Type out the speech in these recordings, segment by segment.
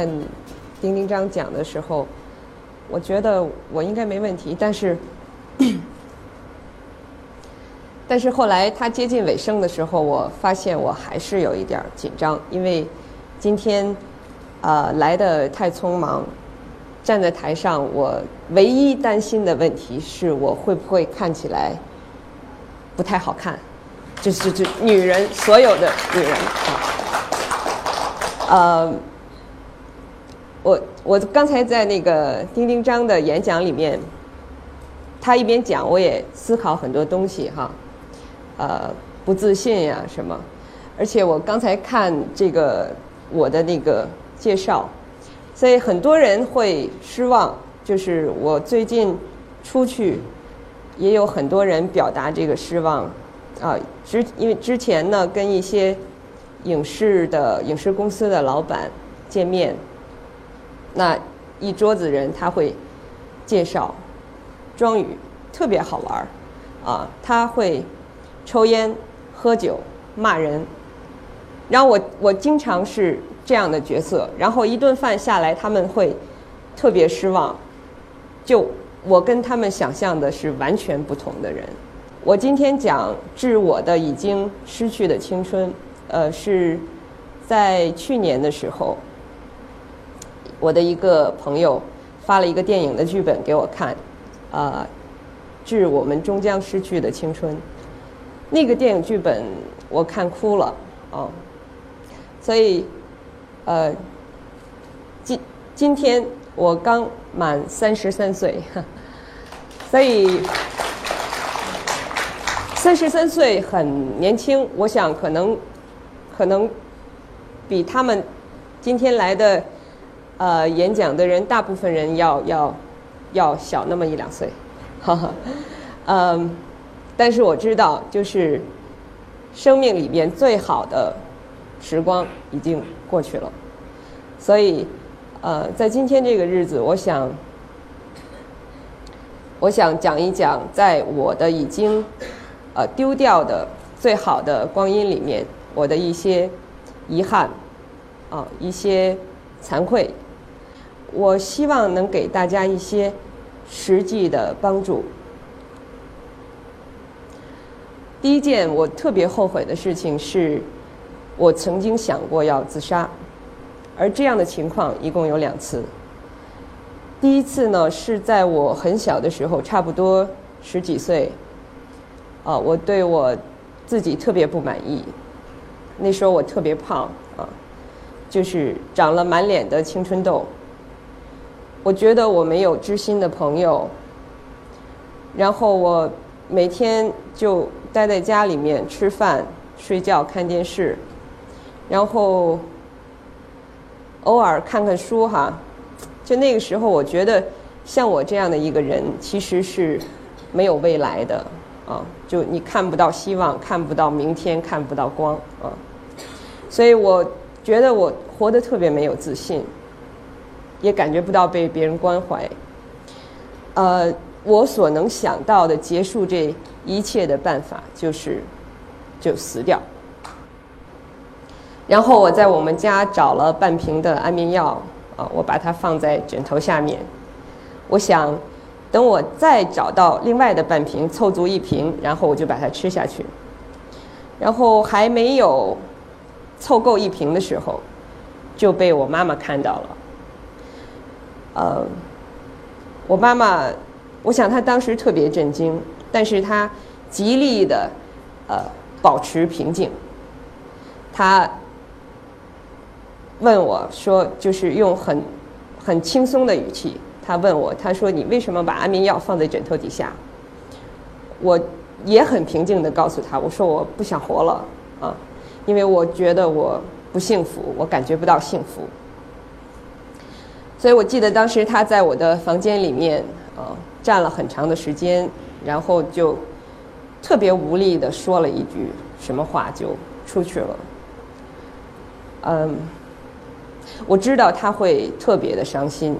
看丁丁章讲的时候，我觉得我应该没问题，但是，但是后来他接近尾声的时候，我发现我还是有一点紧张，因为今天呃来的太匆忙，站在台上，我唯一担心的问题是我会不会看起来不太好看。就是就女人，所有的女人啊，呃，我我刚才在那个丁丁章的演讲里面，他一边讲，我也思考很多东西哈，呃，不自信呀什么，而且我刚才看这个我的那个介绍，所以很多人会失望，就是我最近出去，也有很多人表达这个失望。啊，之因为之前呢，跟一些影视的影视公司的老板见面，那一桌子人他会介绍庄宇特别好玩儿啊，他会抽烟、喝酒、骂人，然后我我经常是这样的角色，然后一顿饭下来他们会特别失望，就我跟他们想象的是完全不同的人。我今天讲致我的已经失去的青春，呃，是在去年的时候，我的一个朋友发了一个电影的剧本给我看，啊，致我们终将失去的青春。那个电影剧本我看哭了啊，所以，呃，今今天我刚满三十三岁，所以。三十三岁很年轻，我想可能，可能比他们今天来的呃演讲的人大部分人要要要小那么一两岁，哈哈，嗯，但是我知道，就是生命里面最好的时光已经过去了，所以呃，在今天这个日子，我想，我想讲一讲，在我的已经。呃，丢掉的最好的光阴里面，我的一些遗憾，啊，一些惭愧，我希望能给大家一些实际的帮助。第一件我特别后悔的事情是，我曾经想过要自杀，而这样的情况一共有两次。第一次呢，是在我很小的时候，差不多十几岁。啊，我对我自己特别不满意。那时候我特别胖啊，就是长了满脸的青春痘。我觉得我没有知心的朋友，然后我每天就待在家里面吃饭、睡觉、看电视，然后偶尔看看书哈。就那个时候，我觉得像我这样的一个人，其实是没有未来的。啊，就你看不到希望，看不到明天，看不到光啊，所以我觉得我活得特别没有自信，也感觉不到被别人关怀。呃，我所能想到的结束这一切的办法就是就死掉。然后我在我们家找了半瓶的安眠药啊，我把它放在枕头下面，我想。等我再找到另外的半瓶，凑足一瓶，然后我就把它吃下去。然后还没有凑够一瓶的时候，就被我妈妈看到了。呃，我妈妈，我想她当时特别震惊，但是她极力的呃保持平静。她问我说，就是用很很轻松的语气。他问我，他说：“你为什么把安眠药放在枕头底下？”我也很平静的告诉他：“我说我不想活了啊，因为我觉得我不幸福，我感觉不到幸福。”所以我记得当时他在我的房间里面啊站了很长的时间，然后就特别无力地说了一句什么话就出去了。嗯，我知道他会特别的伤心。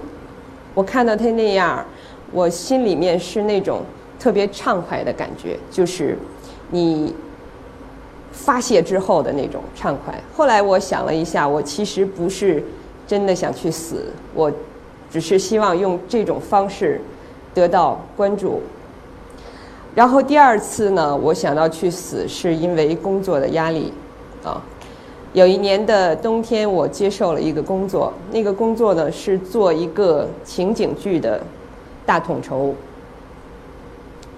我看到他那样，我心里面是那种特别畅快的感觉，就是你发泄之后的那种畅快。后来我想了一下，我其实不是真的想去死，我只是希望用这种方式得到关注。然后第二次呢，我想到去死，是因为工作的压力，啊，有一年的冬天，我接受了一个工作，那个工作呢是做一个情景剧的大统筹，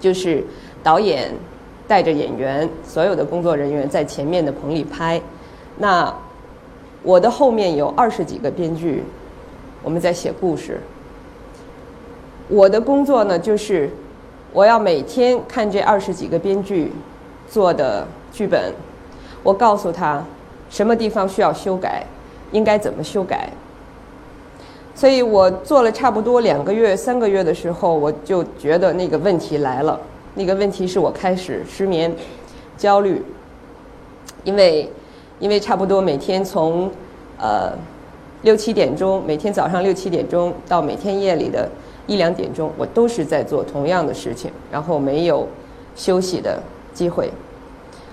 就是导演带着演员，所有的工作人员在前面的棚里拍，那我的后面有二十几个编剧，我们在写故事，我的工作呢就是。我要每天看这二十几个编剧做的剧本，我告诉他什么地方需要修改，应该怎么修改。所以我做了差不多两个月、三个月的时候，我就觉得那个问题来了。那个问题是我开始失眠、焦虑，因为因为差不多每天从呃六七点钟，每天早上六七点钟到每天夜里的。一两点钟，我都是在做同样的事情，然后没有休息的机会。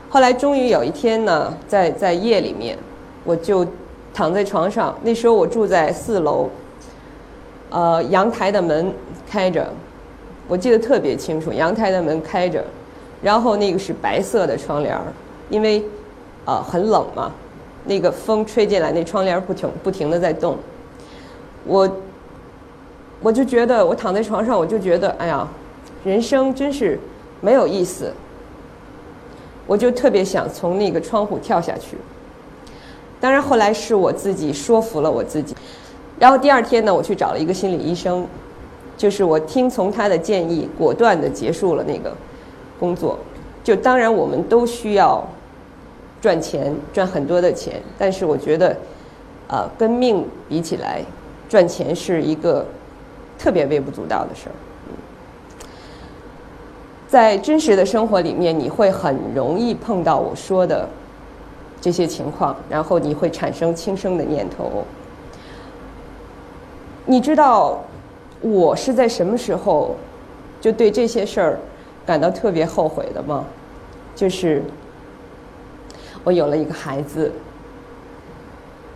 后来终于有一天呢，在在夜里面，我就躺在床上。那时候我住在四楼，呃，阳台的门开着，我记得特别清楚，阳台的门开着，然后那个是白色的窗帘儿，因为呃很冷嘛，那个风吹进来，那窗帘不停不停的在动，我。我就觉得，我躺在床上，我就觉得，哎呀，人生真是没有意思。我就特别想从那个窗户跳下去。当然后来是我自己说服了我自己。然后第二天呢，我去找了一个心理医生，就是我听从他的建议，果断的结束了那个工作。就当然我们都需要赚钱，赚很多的钱，但是我觉得，呃，跟命比起来，赚钱是一个。特别微不足道的事儿，在真实的生活里面，你会很容易碰到我说的这些情况，然后你会产生轻生的念头。你知道我是在什么时候就对这些事儿感到特别后悔的吗？就是我有了一个孩子，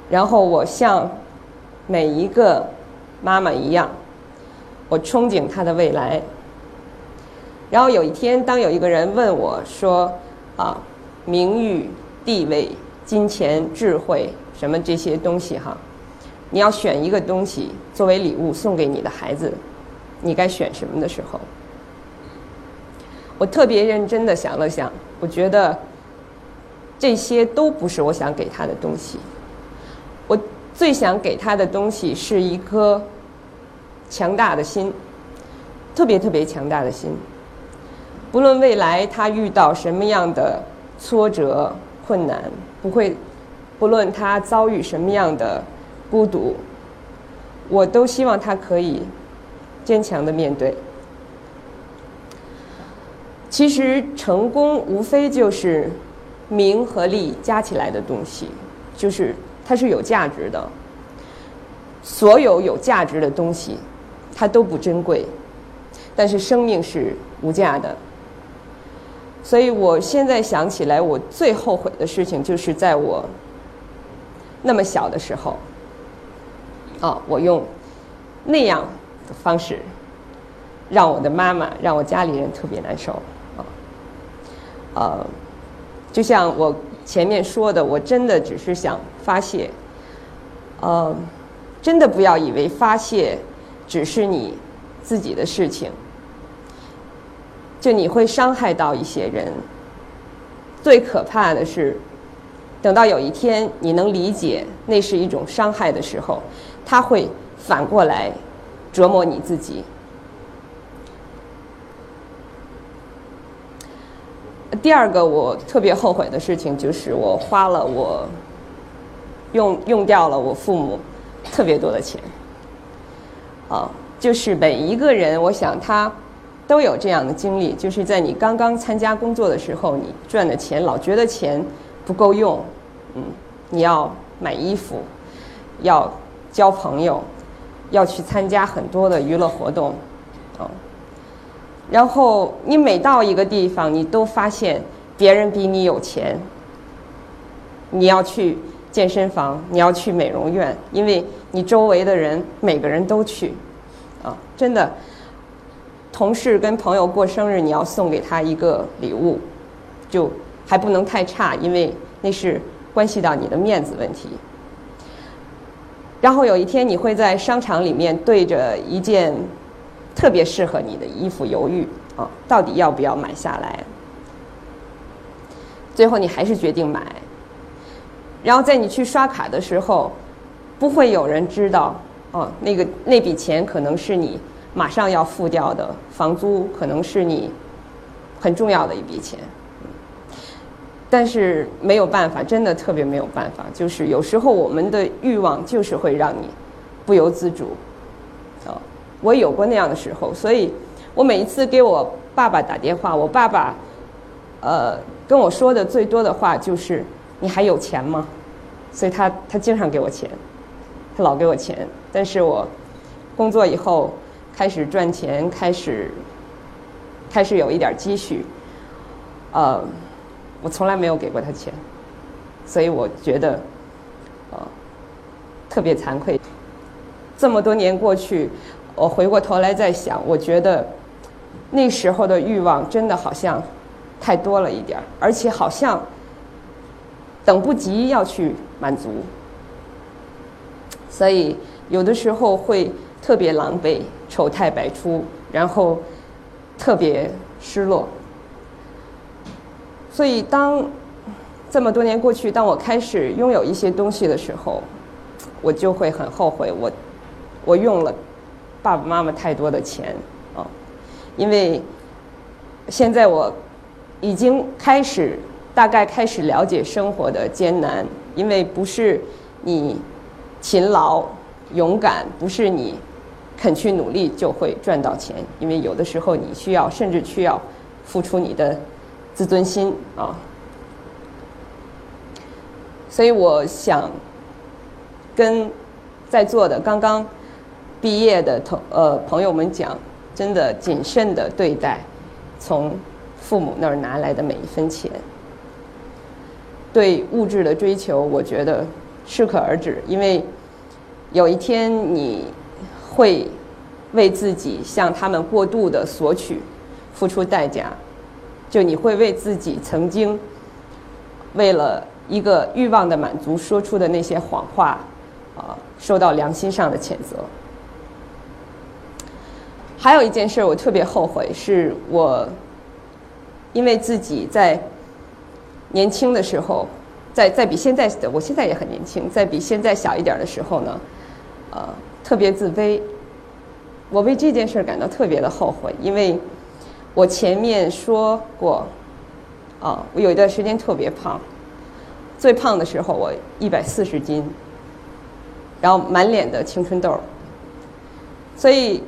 然后我像每一个妈妈一样。我憧憬他的未来。然后有一天，当有一个人问我说：“啊，名誉、地位、金钱、智慧，什么这些东西哈，你要选一个东西作为礼物送给你的孩子，你该选什么的时候？”我特别认真的想了想，我觉得这些都不是我想给他的东西。我最想给他的东西是一颗。强大的心，特别特别强大的心。不论未来他遇到什么样的挫折、困难，不会，不论他遭遇什么样的孤独，我都希望他可以坚强的面对。其实成功无非就是名和利加起来的东西，就是它是有价值的。所有有价值的东西。它都不珍贵，但是生命是无价的。所以我现在想起来，我最后悔的事情就是在我那么小的时候，啊，我用那样的方式让我的妈妈、让我家里人特别难受，啊，呃，就像我前面说的，我真的只是想发泄，呃，真的不要以为发泄。只是你自己的事情，就你会伤害到一些人。最可怕的是，等到有一天你能理解那是一种伤害的时候，他会反过来折磨你自己。第二个我特别后悔的事情就是我花了我用用掉了我父母特别多的钱。啊，就是每一个人，我想他都有这样的经历，就是在你刚刚参加工作的时候，你赚的钱老觉得钱不够用，嗯，你要买衣服，要交朋友，要去参加很多的娱乐活动，哦，然后你每到一个地方，你都发现别人比你有钱，你要去健身房，你要去美容院，因为你周围的人每个人都去，啊，真的。同事跟朋友过生日，你要送给他一个礼物，就还不能太差，因为那是关系到你的面子问题。然后有一天，你会在商场里面对着一件特别适合你的衣服犹豫啊，到底要不要买下来？最后你还是决定买。然后在你去刷卡的时候，不会有人知道啊，那个那笔钱可能是你。马上要付掉的房租可能是你很重要的一笔钱，但是没有办法，真的特别没有办法。就是有时候我们的欲望就是会让你不由自主。我有过那样的时候，所以我每一次给我爸爸打电话，我爸爸呃跟我说的最多的话就是“你还有钱吗？”所以他他经常给我钱，他老给我钱。但是我工作以后。开始赚钱，开始，开始有一点积蓄，呃，我从来没有给过他钱，所以我觉得，呃，特别惭愧。这么多年过去，我回过头来再想，我觉得那时候的欲望真的好像太多了一点儿，而且好像等不及要去满足，所以有的时候会。特别狼狈、丑态百出，然后特别失落。所以，当这么多年过去，当我开始拥有一些东西的时候，我就会很后悔，我我用了爸爸妈妈太多的钱啊，因为现在我已经开始大概开始了解生活的艰难，因为不是你勤劳勇敢，不是你。肯去努力就会赚到钱，因为有的时候你需要，甚至需要付出你的自尊心啊。所以我想跟在座的刚刚毕业的同呃朋友们讲，真的谨慎的对待从父母那儿拿来的每一分钱。对物质的追求，我觉得适可而止，因为有一天你。会为自己向他们过度的索取付出代价，就你会为自己曾经为了一个欲望的满足说出的那些谎话，啊，受到良心上的谴责。还有一件事我特别后悔，是我因为自己在年轻的时候，在在比现在的我现在也很年轻，在比现在小一点的时候呢，呃。特别自卑，我为这件事感到特别的后悔，因为我前面说过，啊，我有一段时间特别胖，最胖的时候我一百四十斤，然后满脸的青春痘，所以，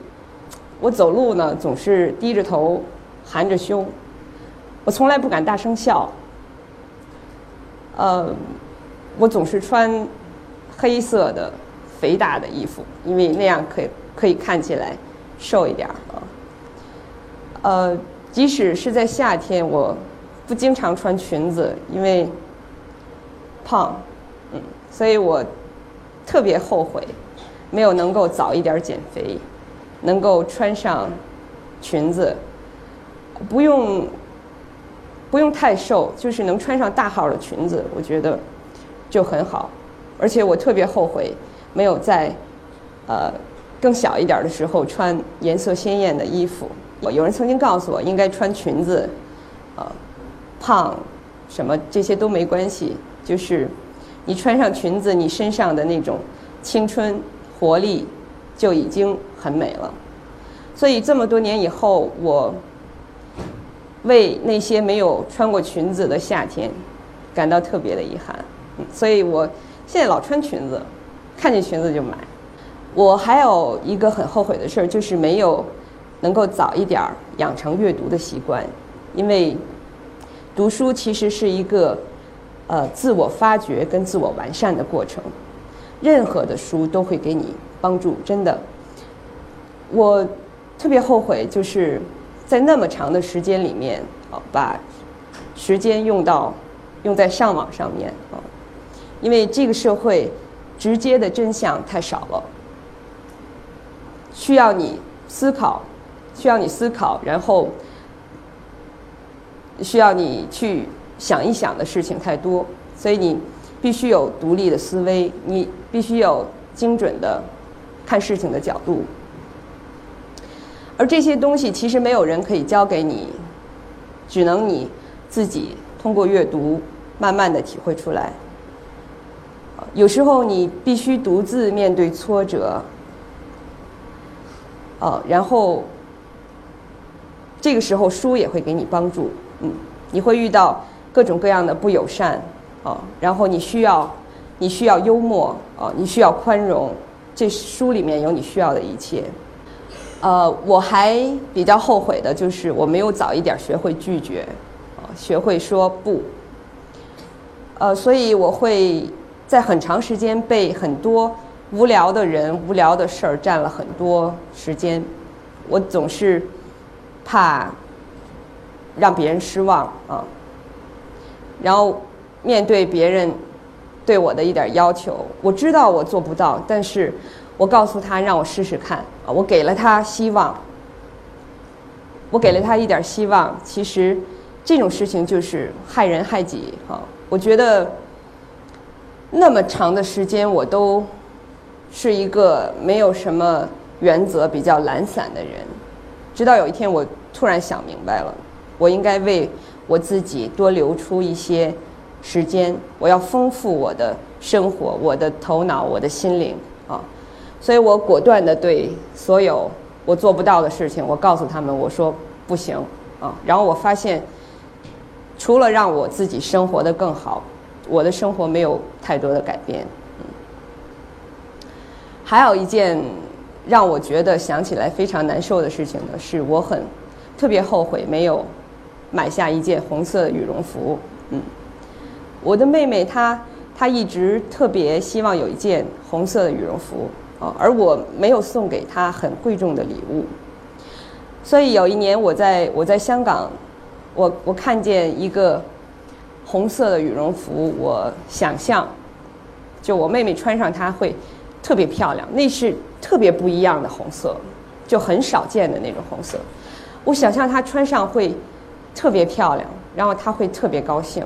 我走路呢总是低着头，含着胸，我从来不敢大声笑，呃，我总是穿黑色的。肥大的衣服，因为那样可以可以看起来瘦一点啊。呃，即使是在夏天，我不经常穿裙子，因为胖，嗯，所以我特别后悔没有能够早一点减肥，能够穿上裙子，不用不用太瘦，就是能穿上大号的裙子，我觉得就很好，而且我特别后悔。没有在，呃，更小一点的时候穿颜色鲜艳的衣服。有人曾经告诉我，应该穿裙子，呃，胖，什么这些都没关系，就是你穿上裙子，你身上的那种青春活力就已经很美了。所以这么多年以后，我为那些没有穿过裙子的夏天感到特别的遗憾。所以我现在老穿裙子。看见裙子就买。我还有一个很后悔的事儿，就是没有能够早一点儿养成阅读的习惯。因为读书其实是一个呃自我发掘跟自我完善的过程，任何的书都会给你帮助，真的。我特别后悔，就是在那么长的时间里面，把时间用到用在上网上面啊，因为这个社会直接的真相太少了，需要你思考，需要你思考，然后需要你去想一想的事情太多，所以你必须有独立的思维，你必须有精准的看事情的角度，而这些东西其实没有人可以教给你，只能你自己通过阅读慢慢的体会出来。有时候你必须独自面对挫折，呃，然后这个时候书也会给你帮助，嗯，你会遇到各种各样的不友善，啊，然后你需要你需要幽默，啊，你需要宽容，这书里面有你需要的一切。呃，我还比较后悔的就是我没有早一点学会拒绝，呃，学会说不，呃，所以我会。在很长时间被很多无聊的人、无聊的事儿占了很多时间，我总是怕让别人失望啊。然后面对别人对我的一点要求，我知道我做不到，但是我告诉他让我试试看啊，我给了他希望，我给了他一点希望。其实这种事情就是害人害己啊，我觉得。那么长的时间，我都是一个没有什么原则、比较懒散的人。直到有一天，我突然想明白了，我应该为我自己多留出一些时间。我要丰富我的生活、我的头脑、我的心灵啊！所以我果断的对所有我做不到的事情，我告诉他们，我说不行啊！然后我发现，除了让我自己生活的更好。我的生活没有太多的改变，嗯。还有一件让我觉得想起来非常难受的事情呢，是我很特别后悔没有买下一件红色羽绒服，嗯。我的妹妹她她一直特别希望有一件红色的羽绒服，啊，而我没有送给她很贵重的礼物，所以有一年我在我在香港，我我看见一个。红色的羽绒服，我想象，就我妹妹穿上它会特别漂亮。那是特别不一样的红色，就很少见的那种红色。我想象她穿上会特别漂亮，然后她会特别高兴，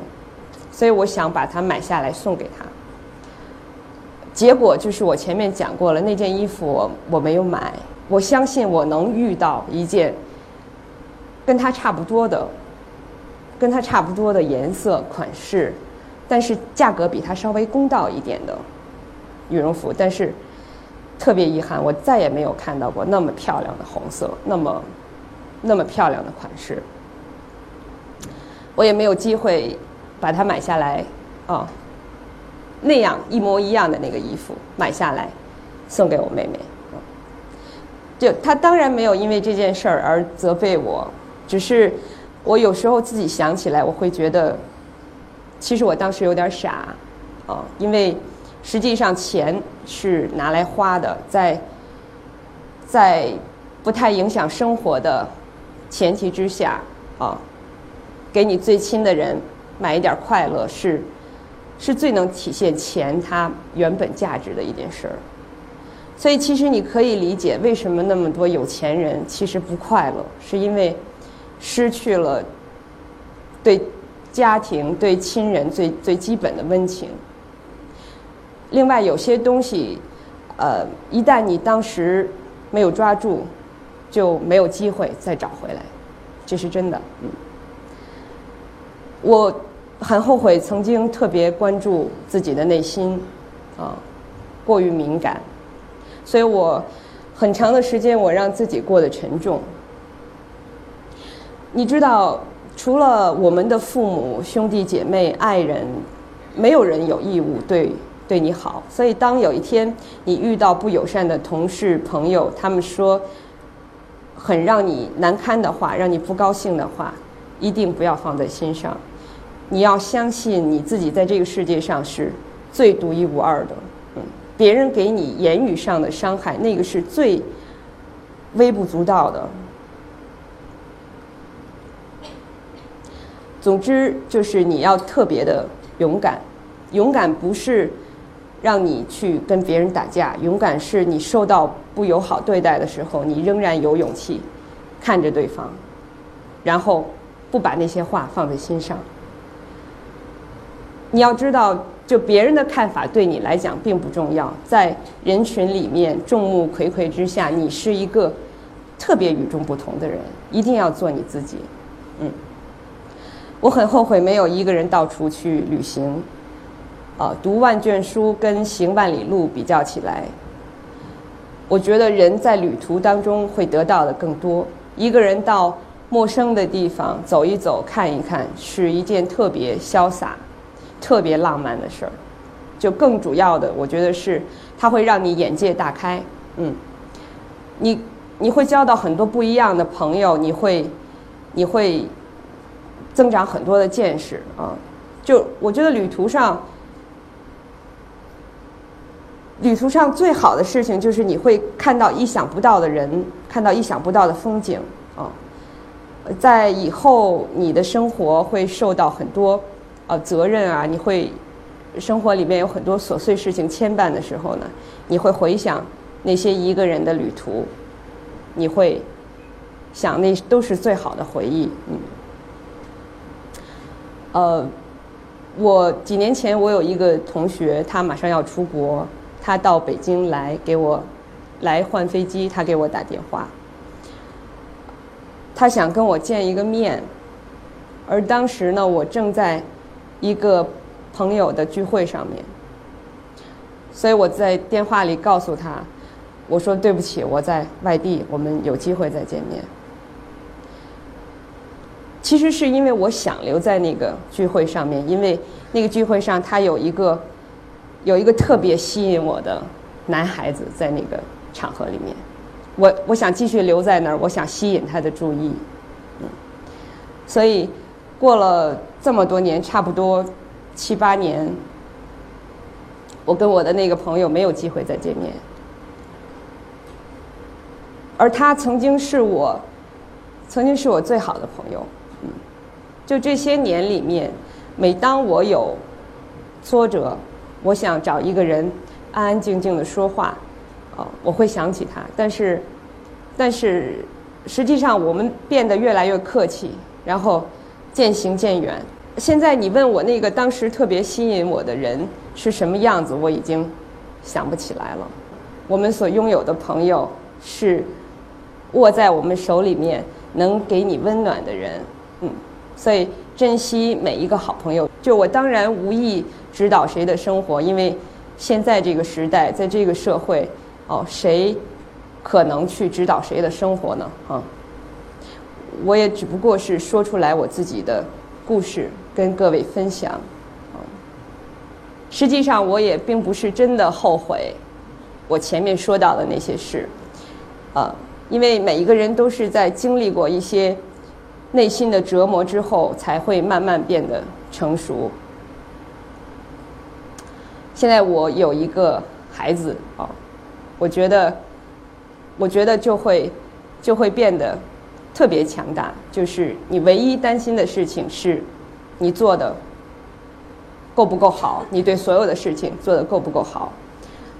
所以我想把它买下来送给他。结果就是我前面讲过了，那件衣服我没有买。我相信我能遇到一件跟它差不多的。跟它差不多的颜色款式，但是价格比它稍微公道一点的羽绒服，但是特别遗憾，我再也没有看到过那么漂亮的红色，那么那么漂亮的款式，我也没有机会把它买下来啊，那样一模一样的那个衣服买下来送给我妹妹，就她当然没有因为这件事儿而责备我，只是。我有时候自己想起来，我会觉得，其实我当时有点傻，啊，因为实际上钱是拿来花的，在在不太影响生活的前提之下，啊，给你最亲的人买一点快乐，是是最能体现钱它原本价值的一件事儿。所以，其实你可以理解为什么那么多有钱人其实不快乐，是因为。失去了对家庭、对亲人最最基本的温情。另外，有些东西，呃，一旦你当时没有抓住，就没有机会再找回来，这是真的。嗯，我很后悔曾经特别关注自己的内心，啊，过于敏感，所以我很长的时间我让自己过得沉重。你知道，除了我们的父母、兄弟姐妹、爱人，没有人有义务对对你好。所以，当有一天你遇到不友善的同事、朋友，他们说很让你难堪的话，让你不高兴的话，一定不要放在心上。你要相信你自己在这个世界上是最独一无二的。嗯，别人给你言语上的伤害，那个是最微不足道的。总之，就是你要特别的勇敢，勇敢不是让你去跟别人打架，勇敢是你受到不友好对待的时候，你仍然有勇气看着对方，然后不把那些话放在心上。你要知道，就别人的看法对你来讲并不重要，在人群里面众目睽睽之下，你是一个特别与众不同的人，一定要做你自己。嗯，我很后悔没有一个人到处去旅行，啊，读万卷书跟行万里路比较起来，我觉得人在旅途当中会得到的更多。一个人到陌生的地方走一走、看一看，是一件特别潇洒。特别浪漫的事儿，就更主要的，我觉得是它会让你眼界大开，嗯，你你会交到很多不一样的朋友，你会你会增长很多的见识啊。就我觉得旅途上，旅途上最好的事情就是你会看到意想不到的人，看到意想不到的风景啊。在以后你的生活会受到很多。呃，责任啊，你会生活里面有很多琐碎事情牵绊的时候呢，你会回想那些一个人的旅途，你会想那都是最好的回忆。嗯，呃，我几年前我有一个同学，他马上要出国，他到北京来给我来换飞机，他给我打电话，他想跟我见一个面，而当时呢，我正在。一个朋友的聚会上面，所以我在电话里告诉他，我说对不起，我在外地，我们有机会再见面。其实是因为我想留在那个聚会上面，因为那个聚会上他有一个有一个特别吸引我的男孩子在那个场合里面，我我想继续留在那儿，我想吸引他的注意，嗯，所以。过了这么多年，差不多七八年，我跟我的那个朋友没有机会再见面，而他曾经是我，曾经是我最好的朋友。嗯，就这些年里面，每当我有挫折，我想找一个人安安静静的说话，哦，我会想起他。但是，但是实际上我们变得越来越客气，然后。渐行渐远。现在你问我那个当时特别吸引我的人是什么样子，我已经想不起来了。我们所拥有的朋友是握在我们手里面能给你温暖的人，嗯，所以珍惜每一个好朋友。就我当然无意指导谁的生活，因为现在这个时代，在这个社会，哦，谁可能去指导谁的生活呢？啊？我也只不过是说出来我自己的故事，跟各位分享。实际上，我也并不是真的后悔我前面说到的那些事，啊，因为每一个人都是在经历过一些内心的折磨之后，才会慢慢变得成熟。现在我有一个孩子啊，我觉得，我觉得就会就会变得。特别强大，就是你唯一担心的事情是，你做的够不够好？你对所有的事情做的够不够好？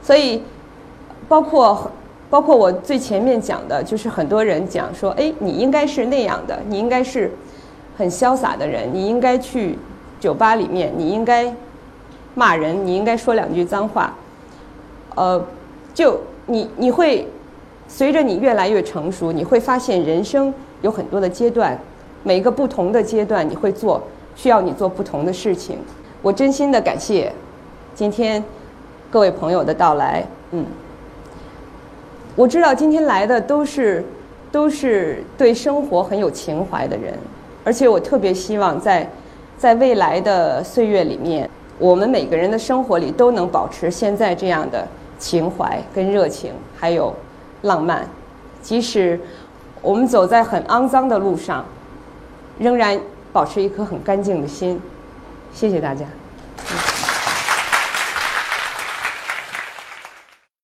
所以，包括包括我最前面讲的，就是很多人讲说，哎，你应该是那样的，你应该是很潇洒的人，你应该去酒吧里面，你应该骂人，你应该说两句脏话，呃，就你你会。随着你越来越成熟，你会发现人生有很多的阶段，每个不同的阶段你会做需要你做不同的事情。我真心的感谢今天各位朋友的到来。嗯，我知道今天来的都是都是对生活很有情怀的人，而且我特别希望在在未来的岁月里面，我们每个人的生活里都能保持现在这样的情怀跟热情，还有。浪漫，即使我们走在很肮脏的路上，仍然保持一颗很干净的心。谢谢大家。